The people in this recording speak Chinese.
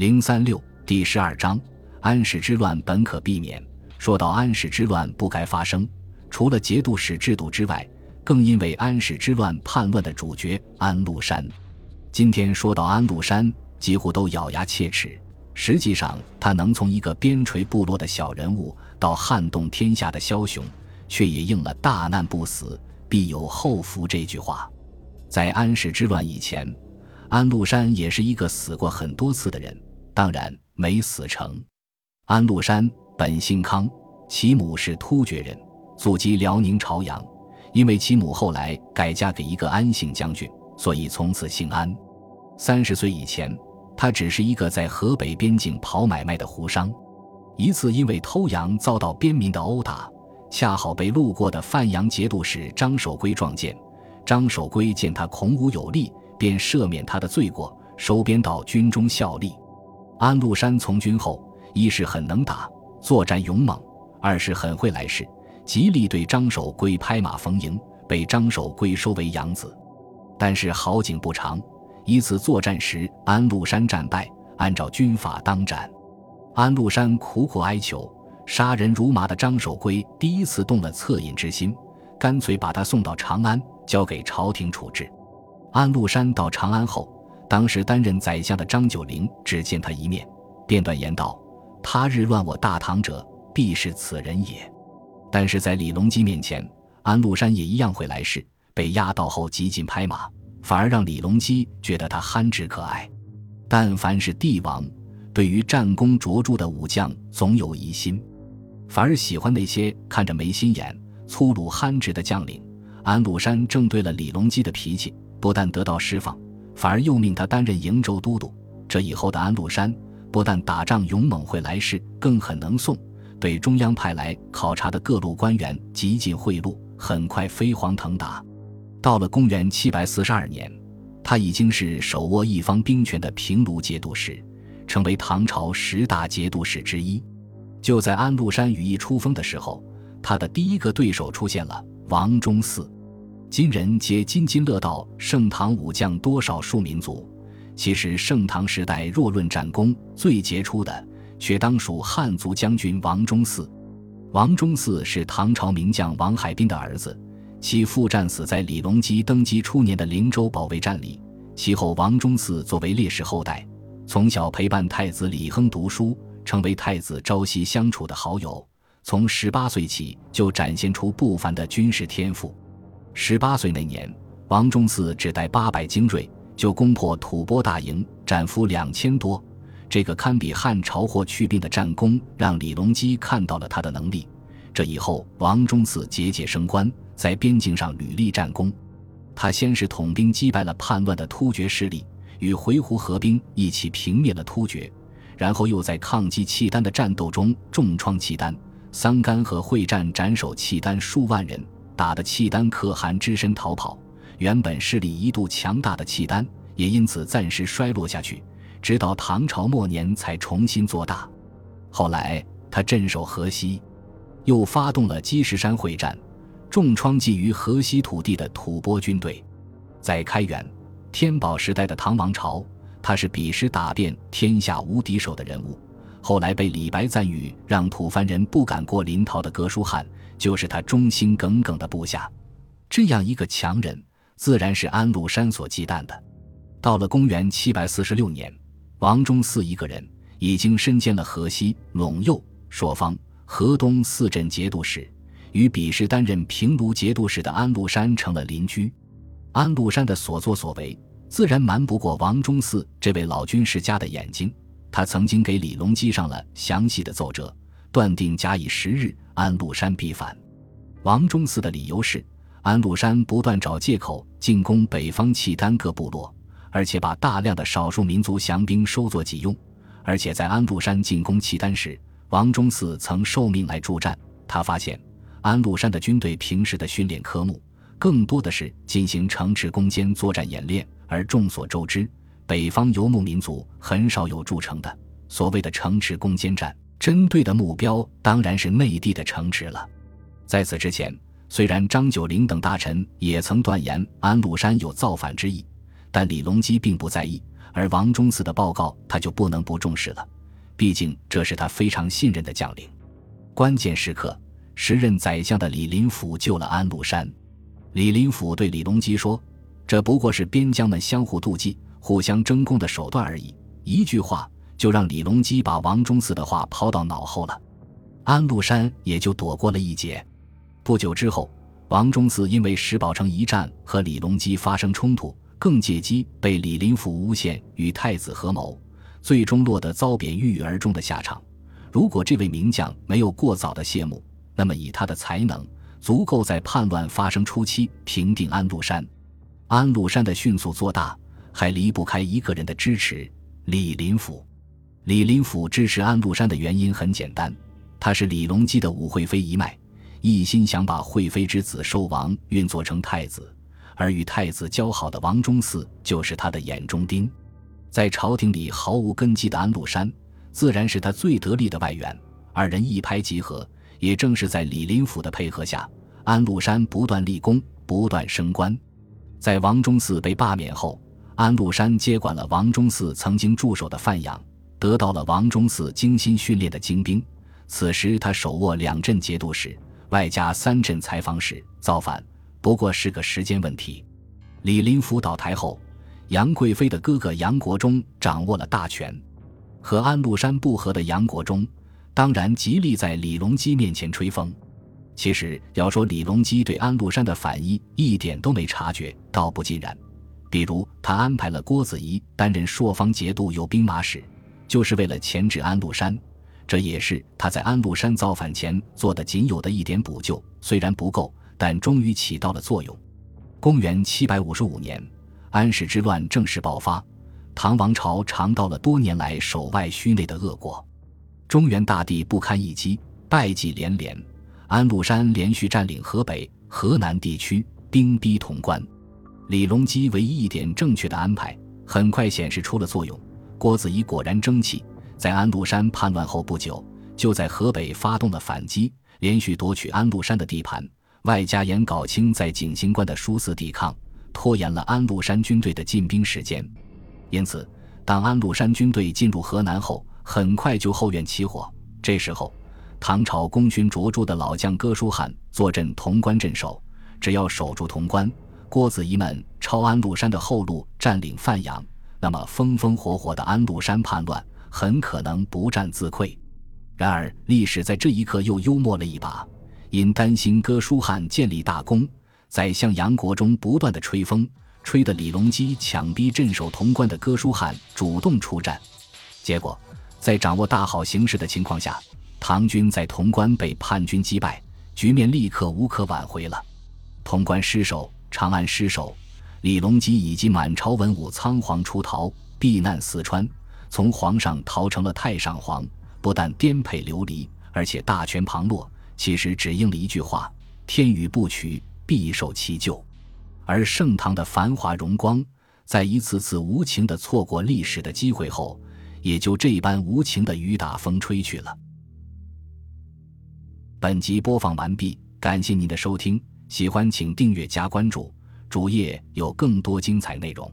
零三六第十二章，安史之乱本可避免。说到安史之乱不该发生，除了节度使制度之外，更因为安史之乱叛乱的主角安禄山。今天说到安禄山，几乎都咬牙切齿。实际上，他能从一个边陲部落的小人物到撼动天下的枭雄，却也应了“大难不死，必有后福”这句话。在安史之乱以前，安禄山也是一个死过很多次的人，当然没死成。安禄山本姓康，其母是突厥人，祖籍辽宁朝阳。因为其母后来改嫁给一个安姓将军，所以从此姓安。三十岁以前，他只是一个在河北边境跑买卖的胡商。一次因为偷羊遭到边民的殴打，恰好被路过的范阳节度使张守珪撞见。张守珪见他孔武有力，便赦免他的罪过，收编到军中效力。安禄山从军后，一是很能打，作战勇猛；二是很会来事，极力对张守珪拍马逢迎，被张守珪收为养子。但是好景不长，一次作战时，安禄山战败，按照军法当斩。安禄山苦苦哀求，杀人如麻的张守珪第一次动了恻隐之心，干脆把他送到长安。交给朝廷处置。安禄山到长安后，当时担任宰相的张九龄只见他一面，便断言道：“他日乱我大唐者，必是此人也。”但是在李隆基面前，安禄山也一样会来事，被压倒后极尽拍马，反而让李隆基觉得他憨直可爱。但凡是帝王，对于战功卓著的武将总有疑心，反而喜欢那些看着没心眼、粗鲁憨直的将领。安禄山正对了李隆基的脾气，不但得到释放，反而又命他担任瀛州都督。这以后的安禄山，不但打仗勇猛会来事，更很能送，对中央派来考察的各路官员极尽贿赂，很快飞黄腾达。到了公元七百四十二年，他已经是手握一方兵权的平卢节度使，成为唐朝十大节度使之一。就在安禄山羽翼初丰的时候，他的第一个对手出现了。王忠嗣，今人皆津津乐道盛唐武将多少数民族，其实盛唐时代若论战功最杰出的，却当属汉族将军王忠嗣。王忠嗣是唐朝名将王海滨的儿子，其父战死在李隆基登基初年的灵州保卫战里。其后，王忠嗣作为烈士后代，从小陪伴太子李亨读书，成为太子朝夕相处的好友。从十八岁起就展现出不凡的军事天赋。十八岁那年，王忠嗣只带八百精锐就攻破吐蕃大营，斩俘两千多。这个堪比汉朝或去病的战功，让李隆基看到了他的能力。这以后，王忠嗣节节升官，在边境上屡立战功。他先是统兵击败了叛乱的突厥势力，与回鹘合兵一起平灭了突厥，然后又在抗击契丹的战斗中重创契丹。桑干和会战斩首契丹数万人，打得契丹可汗只身逃跑。原本势力一度强大的契丹，也因此暂时衰落下去，直到唐朝末年才重新做大。后来他镇守河西，又发动了积石山会战，重创觊觎河西土地的吐蕃军队。在开元、天宝时代的唐王朝，他是彼时打遍天下无敌手的人物。后来被李白赞誉让吐蕃人不敢过临洮的哥舒翰，就是他忠心耿耿的部下。这样一个强人，自然是安禄山所忌惮的。到了公元七百四十六年，王忠嗣一个人已经身兼了河西、陇右、朔方、河东四镇节度使，与彼时担任平卢节度使的安禄山成了邻居。安禄山的所作所为，自然瞒不过王忠嗣这位老军事家的眼睛。他曾经给李隆基上了详细的奏折，断定假以时日，安禄山必反。王忠嗣的理由是，安禄山不断找借口进攻北方契丹各部落，而且把大量的少数民族降兵收作己用。而且在安禄山进攻契丹时，王忠嗣曾受命来助战。他发现，安禄山的军队平时的训练科目，更多的是进行城池攻坚作战演练，而众所周知。北方游牧民族很少有筑城的。所谓的城池攻坚战，针对的目标当然是内地的城池了。在此之前，虽然张九龄等大臣也曾断言安禄山有造反之意，但李隆基并不在意，而王忠嗣的报告他就不能不重视了，毕竟这是他非常信任的将领。关键时刻，时任宰相的李林甫救了安禄山。李林甫对李隆基说：“这不过是边疆们相互妒忌、互相争功的手段而已。”一句话就让李隆基把王忠嗣的话抛到脑后了，安禄山也就躲过了一劫。不久之后，王忠嗣因为石宝城一战和李隆基发生冲突。更借机被李林甫诬陷与太子合谋，最终落得遭贬郁郁而终的下场。如果这位名将没有过早的谢幕，那么以他的才能，足够在叛乱发生初期平定安禄山。安禄山的迅速做大，还离不开一个人的支持——李林甫。李林甫支持安禄山的原因很简单，他是李隆基的武惠妃一脉，一心想把惠妃之子寿王运作成太子。而与太子交好的王忠嗣就是他的眼中钉，在朝廷里毫无根基的安禄山，自然是他最得力的外援。二人一拍即合，也正是在李林甫的配合下，安禄山不断立功，不断升官。在王忠嗣被罢免后，安禄山接管了王忠嗣曾经驻守的范阳，得到了王忠嗣精心训练的精兵。此时他手握两镇节度使，外加三镇采访使，造反。不过是个时间问题。李林甫倒台后，杨贵妃的哥哥杨国忠掌握了大权。和安禄山不和的杨国忠，当然极力在李隆基面前吹风。其实要说李隆基对安禄山的反意一点都没察觉，倒不尽然。比如他安排了郭子仪担任朔方节度有兵马使，就是为了钳制安禄山。这也是他在安禄山造反前做的仅有的一点补救，虽然不够。但终于起到了作用。公元七百五十五年，安史之乱正式爆发，唐王朝尝到了多年来守外虚内的恶果，中原大地不堪一击，败绩连连。安禄山连续占领河北、河南地区，兵逼潼关。李隆基唯一一点正确的安排，很快显示出了作用。郭子仪果然争气，在安禄山叛乱后不久，就在河北发动了反击，连续夺取安禄山的地盘。外加严杲清在景行关的殊死抵抗，拖延了安禄山军队的进兵时间。因此，当安禄山军队进入河南后，很快就后院起火。这时候，唐朝功勋卓著的老将哥舒翰坐镇潼关镇守，只要守住潼关，郭子仪们抄安禄山的后路，占领范阳，那么风风火火的安禄山叛乱很可能不战自溃。然而，历史在这一刻又幽默了一把。因担心哥舒翰建立大功，在向杨国忠不断的吹风，吹得李隆基强逼镇守潼关的哥舒翰主动出战。结果，在掌握大好形势的情况下，唐军在潼关被叛军击败，局面立刻无可挽回了。潼关失守，长安失守，李隆基以及满朝文武仓皇出逃，避难四川，从皇上逃成了太上皇，不但颠沛流离，而且大权旁落。其实只应了一句话：“天与不取，必受其咎。”而盛唐的繁华荣光，在一次次无情的错过历史的机会后，也就这般无情的雨打风吹去了。本集播放完毕，感谢您的收听，喜欢请订阅加关注，主页有更多精彩内容。